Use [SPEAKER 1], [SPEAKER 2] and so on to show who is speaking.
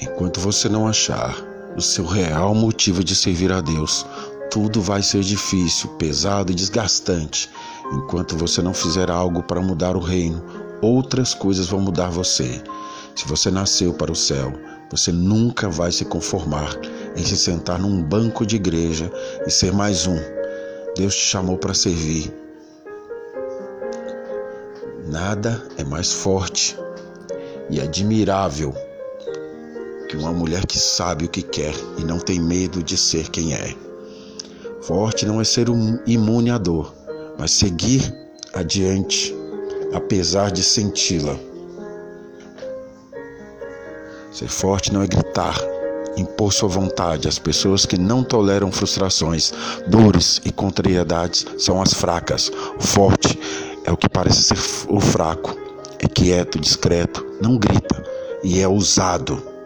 [SPEAKER 1] Enquanto você não achar o seu real motivo de servir a Deus, tudo vai ser difícil, pesado e desgastante. Enquanto você não fizer algo para mudar o reino, outras coisas vão mudar você. Se você nasceu para o céu, você nunca vai se conformar em se sentar num banco de igreja e ser mais um. Deus te chamou para servir. Nada é mais forte e admirável que uma mulher que sabe o que quer e não tem medo de ser quem é. Forte não é ser um imune à dor, mas seguir adiante, apesar de senti-la. Ser forte não é gritar, impor sua vontade. As pessoas que não toleram frustrações, dores e contrariedades são as fracas. O forte é o que parece ser o fraco. É quieto, discreto, não grita e é ousado.